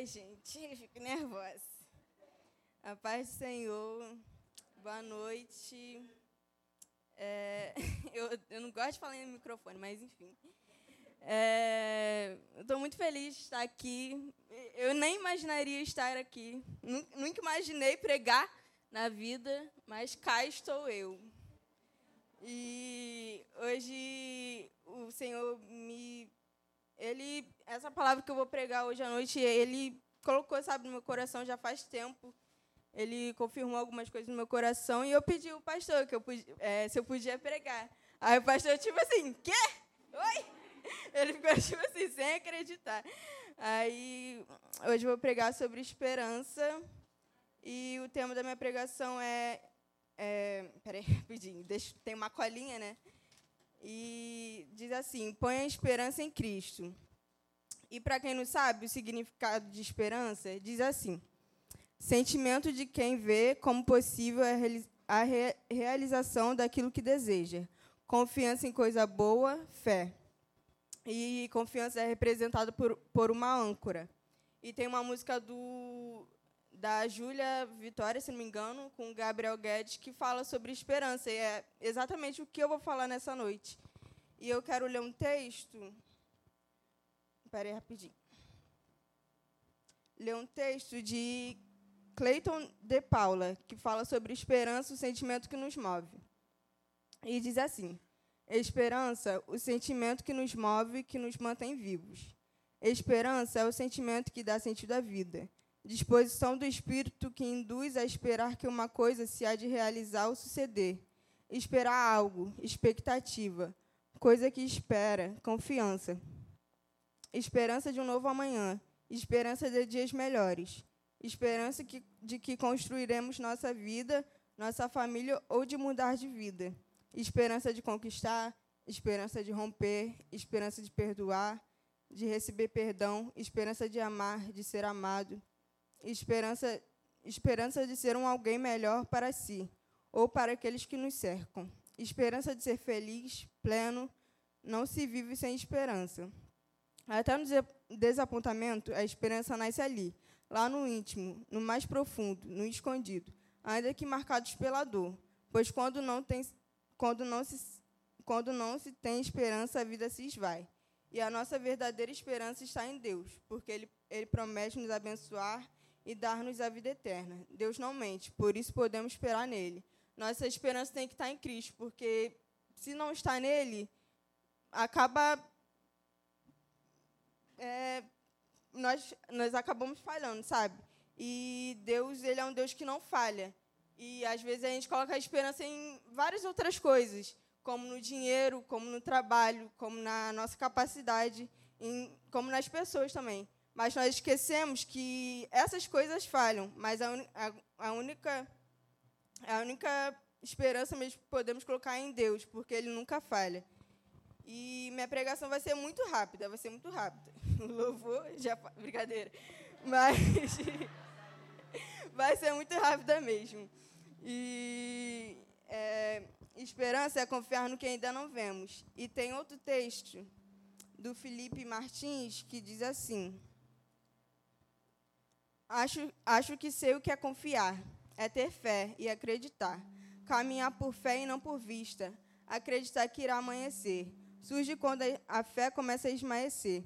Ai, gente, fico nervosa. A paz do Senhor, boa noite. É, eu, eu não gosto de falar no microfone, mas enfim. É, Estou muito feliz de estar aqui. Eu nem imaginaria estar aqui. Nunca imaginei pregar na vida, mas cá estou eu. E hoje o Senhor me ele essa palavra que eu vou pregar hoje à noite, ele colocou, sabe, no meu coração já faz tempo. Ele confirmou algumas coisas no meu coração e eu pedi ao pastor que eu podia, é, se eu podia pregar. Aí o pastor, tipo assim, quê? Oi? Ele ficou, tipo assim, sem acreditar. Aí, hoje eu vou pregar sobre esperança. E o tema da minha pregação é. é peraí, rapidinho, deixa, tem uma colinha, né? E diz assim: põe a esperança em Cristo. E para quem não sabe o significado de esperança, diz assim: sentimento de quem vê como possível a realização daquilo que deseja, confiança em coisa boa, fé. E confiança é representada por, por uma âncora. E tem uma música do da Júlia Vitória, se não me engano, com Gabriel Guedes, que fala sobre esperança. E é exatamente o que eu vou falar nessa noite. E eu quero ler um texto. Espera aí rapidinho. Ler um texto de Clayton de Paula, que fala sobre esperança, o sentimento que nos move. E diz assim: Esperança, o sentimento que nos move, que nos mantém vivos. Esperança é o sentimento que dá sentido à vida disposição do espírito que induz a esperar que uma coisa se há de realizar ou suceder. Esperar algo, expectativa, coisa que espera, confiança. Esperança de um novo amanhã, esperança de dias melhores, esperança que, de que construiremos nossa vida, nossa família ou de mudar de vida. Esperança de conquistar, esperança de romper, esperança de perdoar, de receber perdão, esperança de amar, de ser amado, esperança, esperança de ser um alguém melhor para si ou para aqueles que nos cercam. Esperança de ser feliz, pleno, não se vive sem esperança. Até no desapontamento, a esperança nasce ali, lá no íntimo, no mais profundo, no escondido, ainda que marcados pela dor. Pois quando não, tem, quando não, se, quando não se tem esperança, a vida se esvai. E a nossa verdadeira esperança está em Deus, porque Ele, Ele promete nos abençoar e dar-nos a vida eterna. Deus não mente, por isso podemos esperar nele. Nossa esperança tem que estar em Cristo, porque se não está nele, acaba. É, nós, nós acabamos falhando, sabe? E Deus, ele é um Deus que não falha. E às vezes a gente coloca a esperança em várias outras coisas, como no dinheiro, como no trabalho, como na nossa capacidade, em, como nas pessoas também. Mas nós esquecemos que essas coisas falham, mas a, a, a única a única esperança mesmo que podemos colocar é em Deus, porque Ele nunca falha. E minha pregação vai ser muito rápida, vai ser muito rápida. Louvor, já. Brincadeira. Mas. vai ser muito rápida mesmo. E. É, esperança é confiar no que ainda não vemos. E tem outro texto do Felipe Martins que diz assim. Acho, acho que sei o que é confiar. É ter fé e acreditar. Caminhar por fé e não por vista. Acreditar que irá amanhecer. Surge quando a fé começa a esmaecer.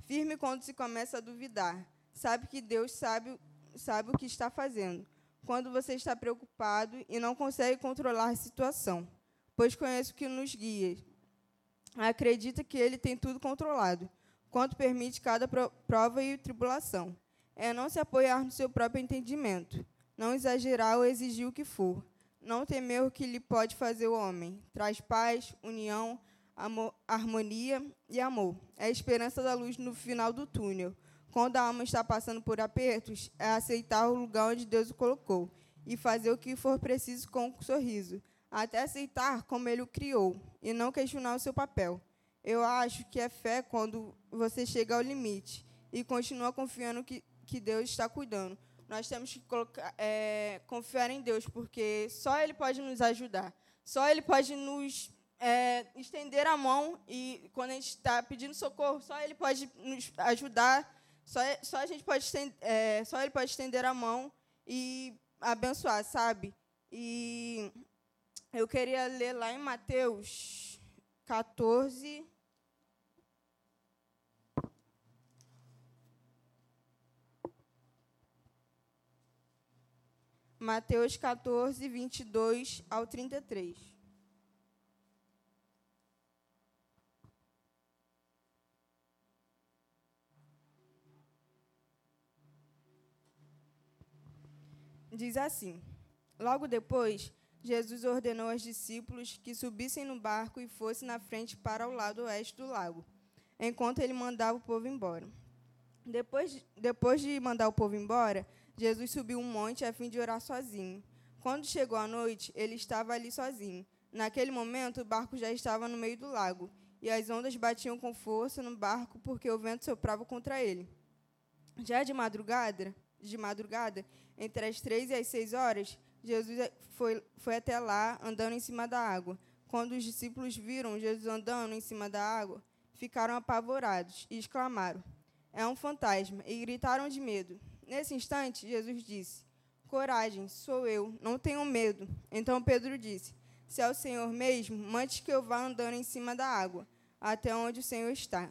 Firme quando se começa a duvidar. Sabe que Deus sabe, sabe o que está fazendo. Quando você está preocupado e não consegue controlar a situação. Pois conhece o que nos guia. Acredita que Ele tem tudo controlado. Quanto permite cada prova e tribulação é não se apoiar no seu próprio entendimento, não exagerar ou exigir o que for, não temer o que lhe pode fazer o homem. Traz paz, união, amor, harmonia e amor. É a esperança da luz no final do túnel. Quando a alma está passando por apertos, é aceitar o lugar onde Deus o colocou e fazer o que for preciso com um sorriso, até aceitar como ele o criou e não questionar o seu papel. Eu acho que é fé quando você chega ao limite e continua confiando que que Deus está cuidando. Nós temos que colocar, é, confiar em Deus, porque só Ele pode nos ajudar. Só Ele pode nos é, estender a mão e, quando a gente está pedindo socorro, só Ele pode nos ajudar, Só, só a gente pode estender, é, só ele pode estender a mão e abençoar, sabe? E eu queria ler lá em Mateus 14. Mateus 14, 22 ao 33. diz assim: Logo depois, Jesus ordenou aos discípulos que subissem no barco e fossem na frente para o lado oeste do lago, enquanto ele mandava o povo embora. Depois de, depois de mandar o povo embora, Jesus subiu um monte a fim de orar sozinho. Quando chegou a noite, ele estava ali sozinho. Naquele momento, o barco já estava no meio do lago, e as ondas batiam com força no barco porque o vento soprava contra ele. Já de madrugada, de madrugada, entre as três e as seis horas, Jesus foi, foi até lá, andando em cima da água. Quando os discípulos viram Jesus andando em cima da água, ficaram apavorados e exclamaram: É um fantasma! E gritaram de medo. Nesse instante, Jesus disse: Coragem, sou eu, não tenham medo. Então Pedro disse: Se é o Senhor mesmo, mande que eu vá andando em cima da água, até onde o Senhor está.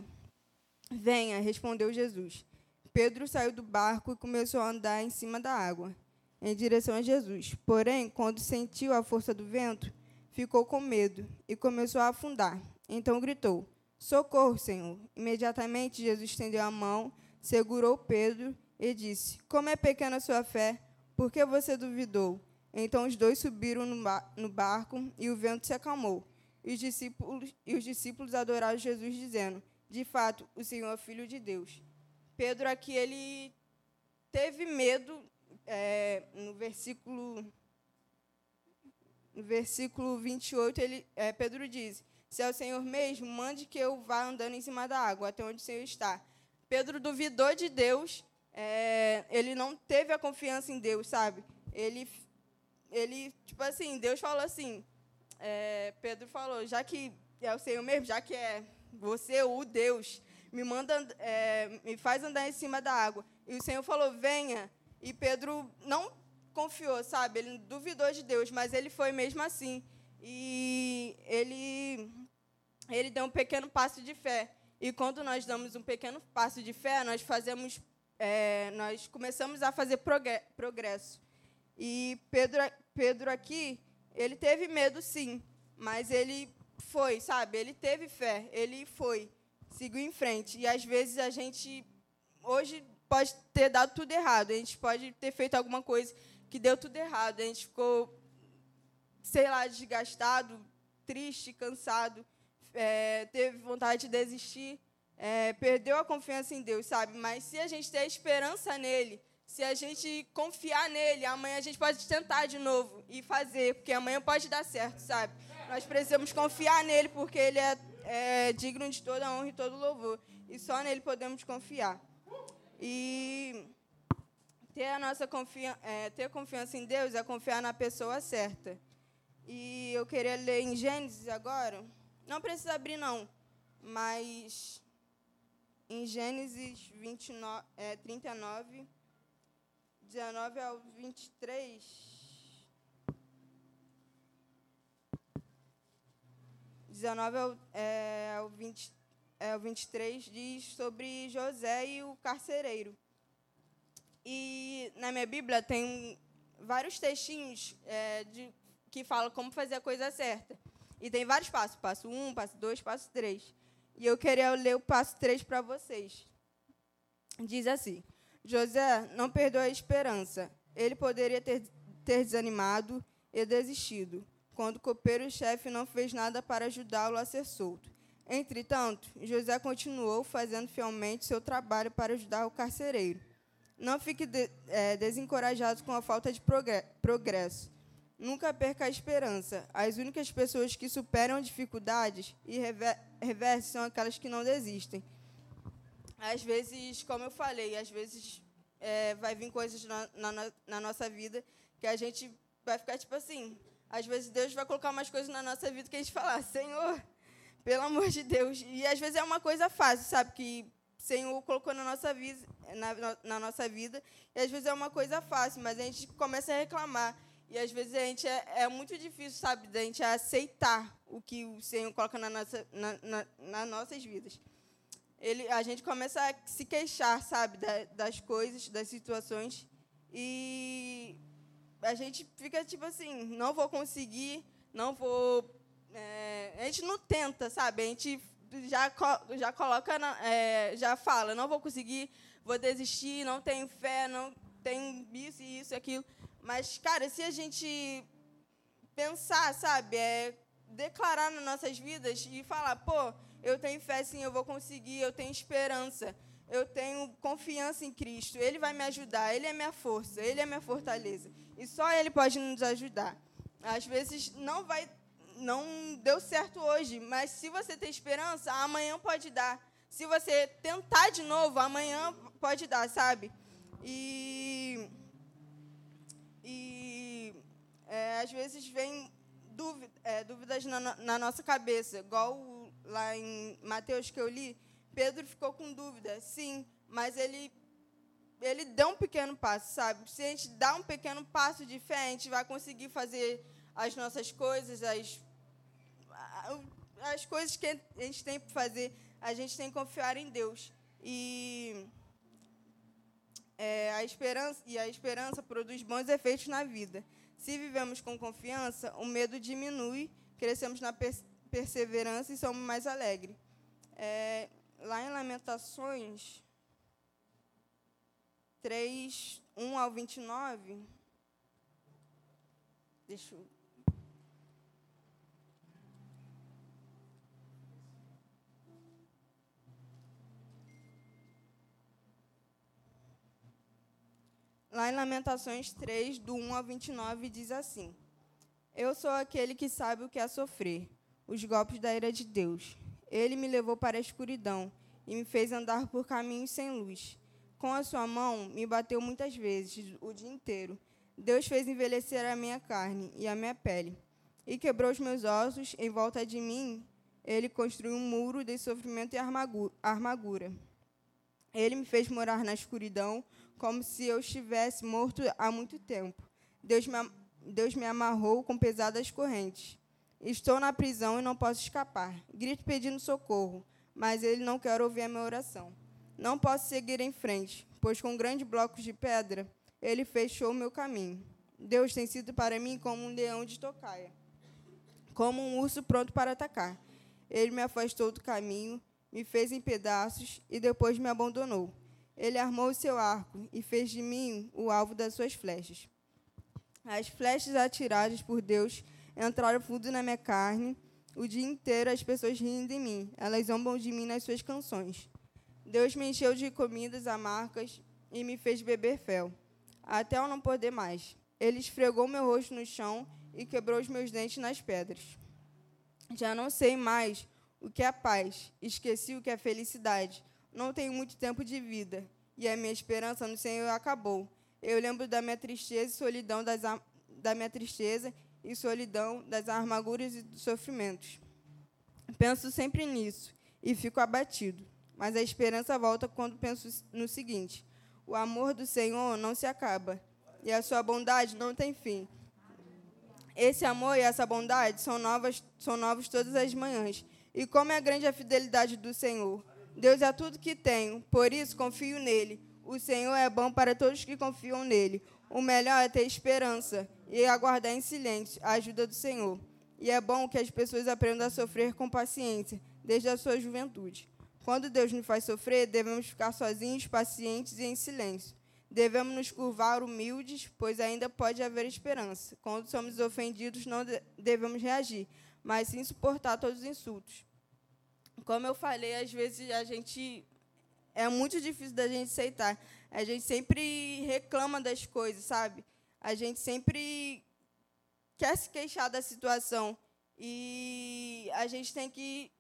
Venha, respondeu Jesus. Pedro saiu do barco e começou a andar em cima da água, em direção a Jesus. Porém, quando sentiu a força do vento, ficou com medo e começou a afundar. Então gritou: Socorro, Senhor! Imediatamente Jesus estendeu a mão, segurou Pedro e disse: Como é pequena a sua fé, por que você duvidou? Então os dois subiram no barco e o vento se acalmou. E os discípulos, e os discípulos adoraram Jesus, dizendo: De fato, o Senhor é filho de Deus. Pedro aqui ele teve medo é, no versículo no versículo 28, ele, é, Pedro diz: Se é o Senhor mesmo, mande que eu vá andando em cima da água, até onde o Senhor está. Pedro duvidou de Deus, é, ele não teve a confiança em Deus, sabe? Ele, ele tipo assim, Deus falou assim: é, Pedro falou, já que é o Senhor mesmo, já que é você, o Deus, me manda, é, me faz andar em cima da água. E o Senhor falou, venha. E Pedro não confiou, sabe? Ele duvidou de Deus, mas ele foi mesmo assim. E ele, ele deu um pequeno passo de fé. E quando nós damos um pequeno passo de fé, nós fazemos, é, nós começamos a fazer progresso. E Pedro, Pedro aqui, ele teve medo, sim, mas ele foi, sabe? Ele teve fé, ele foi seguiu em frente. E às vezes a gente hoje pode ter dado tudo errado. A gente pode ter feito alguma coisa que deu tudo errado. A gente ficou, sei lá, desgastado, triste, cansado, é, teve vontade de desistir, é, perdeu a confiança em Deus, sabe? Mas se a gente ter esperança nele, se a gente confiar nele, amanhã a gente pode tentar de novo e fazer, porque amanhã pode dar certo, sabe? Nós precisamos confiar nele, porque ele é é digno de toda honra e todo louvor. E só nele podemos confiar. E ter a nossa confiança, é, ter confiança em Deus é confiar na pessoa certa. E eu queria ler em Gênesis agora. Não precisa abrir, não. Mas em Gênesis 29, é, 39, 19 ao 23. 19 ao, é, ao, 20, é, ao 23 diz sobre José e o carcereiro. E na minha Bíblia tem vários textinhos é, de, que falam como fazer a coisa certa. E tem vários passos: passo 1, um, passo 2, passo 3. E eu queria ler o passo 3 para vocês. Diz assim: José não perdeu a esperança. Ele poderia ter, ter desanimado e desistido quando o copeiro-chefe não fez nada para ajudá-lo a ser solto. Entretanto, José continuou fazendo fielmente seu trabalho para ajudar o carcereiro. Não fique de, é, desencorajado com a falta de progresso. Nunca perca a esperança. As únicas pessoas que superam dificuldades e reversem são aquelas que não desistem. Às vezes, como eu falei, às vezes é, vai vir coisas na, na, na nossa vida que a gente vai ficar tipo assim, às vezes Deus vai colocar umas coisas na nossa vida que a gente fala, Senhor, pelo amor de Deus. E às vezes é uma coisa fácil, sabe? Que Senhor colocou na nossa, vida, na, na nossa vida. E às vezes é uma coisa fácil, mas a gente começa a reclamar. E às vezes a gente é, é muito difícil, sabe, da gente aceitar o que o Senhor coloca na nossa, na, na, nas nossas vidas. Ele, a gente começa a se queixar, sabe, da, das coisas, das situações. E a gente fica tipo assim, não vou conseguir, não vou. É, a gente não tenta, sabe? A gente já, já coloca, na, é, já fala, não vou conseguir, vou desistir, não tenho fé, não tenho isso, isso e aquilo. Mas, cara, se a gente pensar, sabe, é declarar nas nossas vidas e falar, pô, eu tenho fé sim, eu vou conseguir, eu tenho esperança, eu tenho confiança em Cristo, Ele vai me ajudar, Ele é minha força, Ele é minha fortaleza. E só Ele pode nos ajudar. Às vezes não vai não deu certo hoje, mas se você tem esperança, amanhã pode dar. Se você tentar de novo, amanhã pode dar, sabe? E, e é, às vezes vem dúvida, é, dúvidas na, na, nossa cabeça, igual lá em Mateus que eu li, Pedro ficou com dúvida, sim, mas ele ele deu um pequeno passo, sabe? Se a gente dá um pequeno passo de fé, a gente vai conseguir fazer as nossas coisas, as, as coisas que a gente tem para fazer, a gente tem que confiar em Deus. E é, a esperança e a esperança produz bons efeitos na vida. Se vivemos com confiança, o medo diminui, crescemos na perseverança e somos mais alegres. É, lá em Lamentações 3, 1 ao 29. Deixa eu Lá em Lamentações 3, do 1 ao 29, diz assim: Eu sou aquele que sabe o que é sofrer, os golpes da ira de Deus. Ele me levou para a escuridão e me fez andar por caminhos sem luz. Com a sua mão, me bateu muitas vezes, o dia inteiro. Deus fez envelhecer a minha carne e a minha pele, e quebrou os meus ossos em volta de mim. Ele construiu um muro de sofrimento e armadura. Ele me fez morar na escuridão, como se eu estivesse morto há muito tempo. Deus me, Deus me amarrou com pesadas correntes. Estou na prisão e não posso escapar. Grito pedindo socorro, mas ele não quer ouvir a minha oração. Não posso seguir em frente, pois com grandes blocos de pedra ele fechou o meu caminho. Deus tem sido para mim como um leão de tocaia, como um urso pronto para atacar. Ele me afastou do caminho, me fez em pedaços e depois me abandonou. Ele armou o seu arco e fez de mim o alvo das suas flechas. As flechas atiradas por Deus entraram fundo na minha carne. O dia inteiro as pessoas riem de mim. Elas zombam de mim nas suas canções. Deus me encheu de comidas amargas e me fez beber fel, até eu não poder mais. Ele esfregou meu rosto no chão e quebrou os meus dentes nas pedras. Já não sei mais o que é paz, esqueci o que é felicidade não tenho muito tempo de vida, e a minha esperança no Senhor acabou. Eu lembro da minha tristeza e solidão das da minha tristeza e solidão das amarguras e dos sofrimentos. Penso sempre nisso e fico abatido, mas a esperança volta quando penso no seguinte: o amor do Senhor não se acaba e a sua bondade não tem fim. Esse amor e essa bondade são novas, são novos todas as manhãs. E como é grande a fidelidade do Senhor. Deus é tudo que tenho, por isso confio nele. O Senhor é bom para todos que confiam nele. O melhor é ter esperança e aguardar em silêncio a ajuda do Senhor. E é bom que as pessoas aprendam a sofrer com paciência, desde a sua juventude. Quando Deus nos faz sofrer, devemos ficar sozinhos, pacientes e em silêncio. Devemos nos curvar humildes, pois ainda pode haver esperança. Quando somos ofendidos, não devemos reagir, mas sim suportar todos os insultos como eu falei, às vezes a gente é muito difícil da gente aceitar. A gente sempre reclama das coisas, sabe? A gente sempre quer se queixar da situação e a gente tem que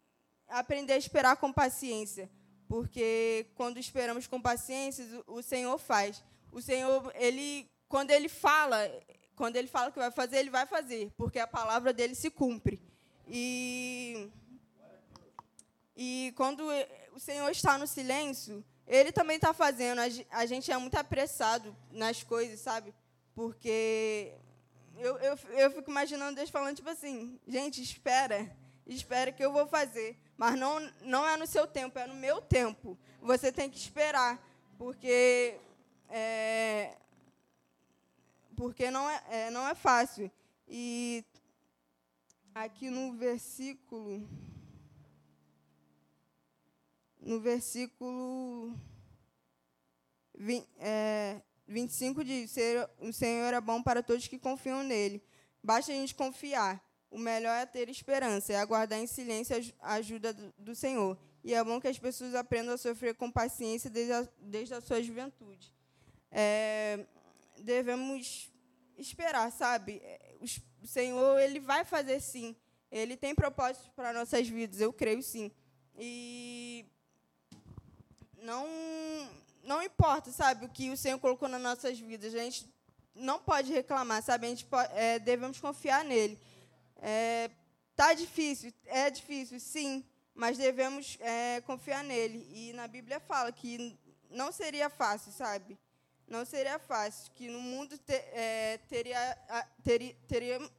aprender a esperar com paciência, porque quando esperamos com paciência, o Senhor faz. O Senhor, ele, quando ele fala, quando ele fala que vai fazer, ele vai fazer, porque a palavra dele se cumpre. E e quando o Senhor está no silêncio, Ele também está fazendo. A gente é muito apressado nas coisas, sabe? Porque eu, eu, eu fico imaginando Deus falando, tipo assim, gente, espera, espera que eu vou fazer. Mas não, não é no seu tempo, é no meu tempo. Você tem que esperar, porque é, porque não é, é, não é fácil. E aqui no versículo no versículo 20, é, 25 diz: O Senhor é bom para todos que confiam nele. Basta a gente confiar. O melhor é ter esperança, é aguardar em silêncio a ajuda do Senhor. E é bom que as pessoas aprendam a sofrer com paciência desde a, desde a sua juventude. É, devemos esperar, sabe? O Senhor, Ele vai fazer sim. Ele tem propósitos para nossas vidas, eu creio sim. E não não importa, sabe, o que o Senhor colocou nas nossas vidas. A gente não pode reclamar, sabe? A gente pode, é, devemos confiar nele. É, tá difícil, é difícil, sim, mas devemos é, confiar nele. E na Bíblia fala que não seria fácil, sabe? Não seria fácil, que no mundo te, é, teria, teria, teria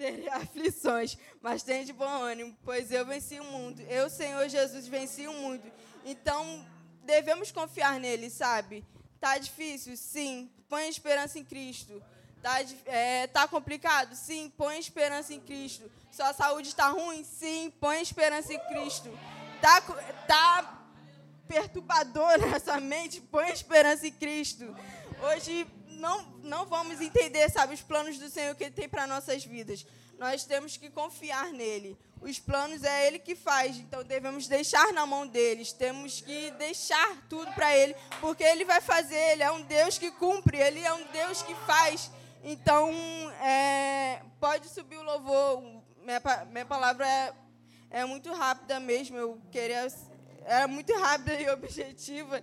teria aflições, mas tem de bom ânimo, pois eu venci o mundo. Eu, Senhor Jesus, venci o mundo. Então, devemos confiar nele, sabe? Tá difícil? Sim. Põe esperança em Cristo. Tá, é, tá complicado? Sim. Põe esperança em Cristo. Sua saúde está ruim? Sim. Põe esperança em Cristo. Tá, tá perturbadora essa mente? Põe esperança em Cristo. Hoje não, não vamos entender, sabe, os planos do Senhor que Ele tem para nossas vidas. Nós temos que confiar nele. Os planos é Ele que faz, então devemos deixar na mão deles. Temos que deixar tudo para Ele, porque Ele vai fazer. Ele é um Deus que cumpre, Ele é um Deus que faz. Então, é, pode subir o louvor. Minha, minha palavra é, é muito rápida mesmo. Eu queria. Era muito rápida e objetiva.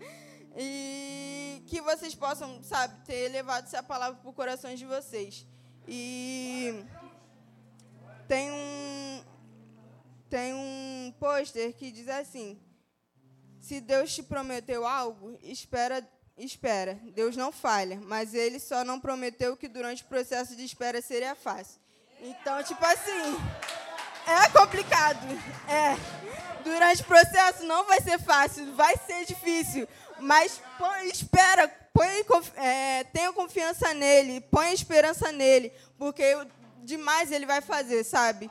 E que vocês possam, sabe, ter levado essa palavra para o coração de vocês. E tem um, tem um pôster que diz assim: Se Deus te prometeu algo, espera, espera. Deus não falha, mas ele só não prometeu que durante o processo de espera seria fácil. Então, tipo assim, é complicado. É. Durante o processo não vai ser fácil, vai ser difícil. Mas põe, espera, põe, é, tenha confiança nele, põe esperança nele, porque demais ele vai fazer, sabe?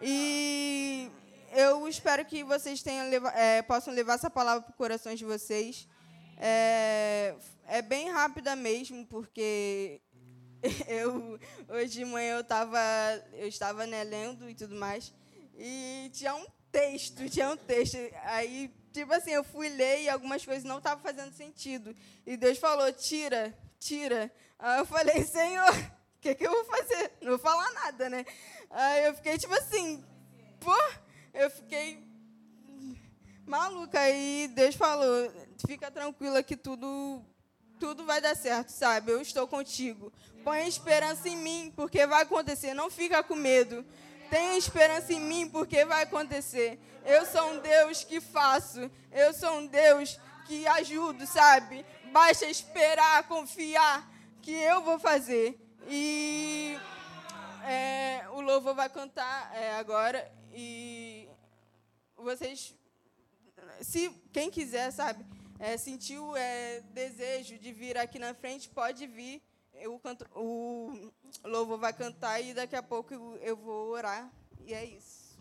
E eu espero que vocês tenham, é, possam levar essa palavra para os corações de vocês. É, é bem rápida mesmo, porque eu hoje de manhã eu estava eu estava né, lendo e tudo mais e tinha um texto, tinha um texto. Aí tipo assim, eu fui ler e algumas coisas não estavam fazendo sentido. E Deus falou: tira, tira. Aí eu falei: Senhor, o que, que eu vou fazer? Não vou falar nada, né? Aí eu fiquei tipo assim, pô, eu fiquei maluca. Aí Deus falou: fica tranquila que tudo, tudo vai dar certo, sabe? Eu estou contigo. Põe esperança em mim, porque vai acontecer. Não fica com medo. Tenha esperança em mim, porque vai acontecer. Eu sou um Deus que faço. Eu sou um Deus que ajudo, sabe? Basta esperar, confiar que eu vou fazer. E é, o louvor vai cantar é, agora. E vocês, se quem quiser, sabe, é, sentiu é, desejo de vir aqui na frente, pode vir. Eu canto, o louvor vai cantar e daqui a pouco eu vou orar. E é isso.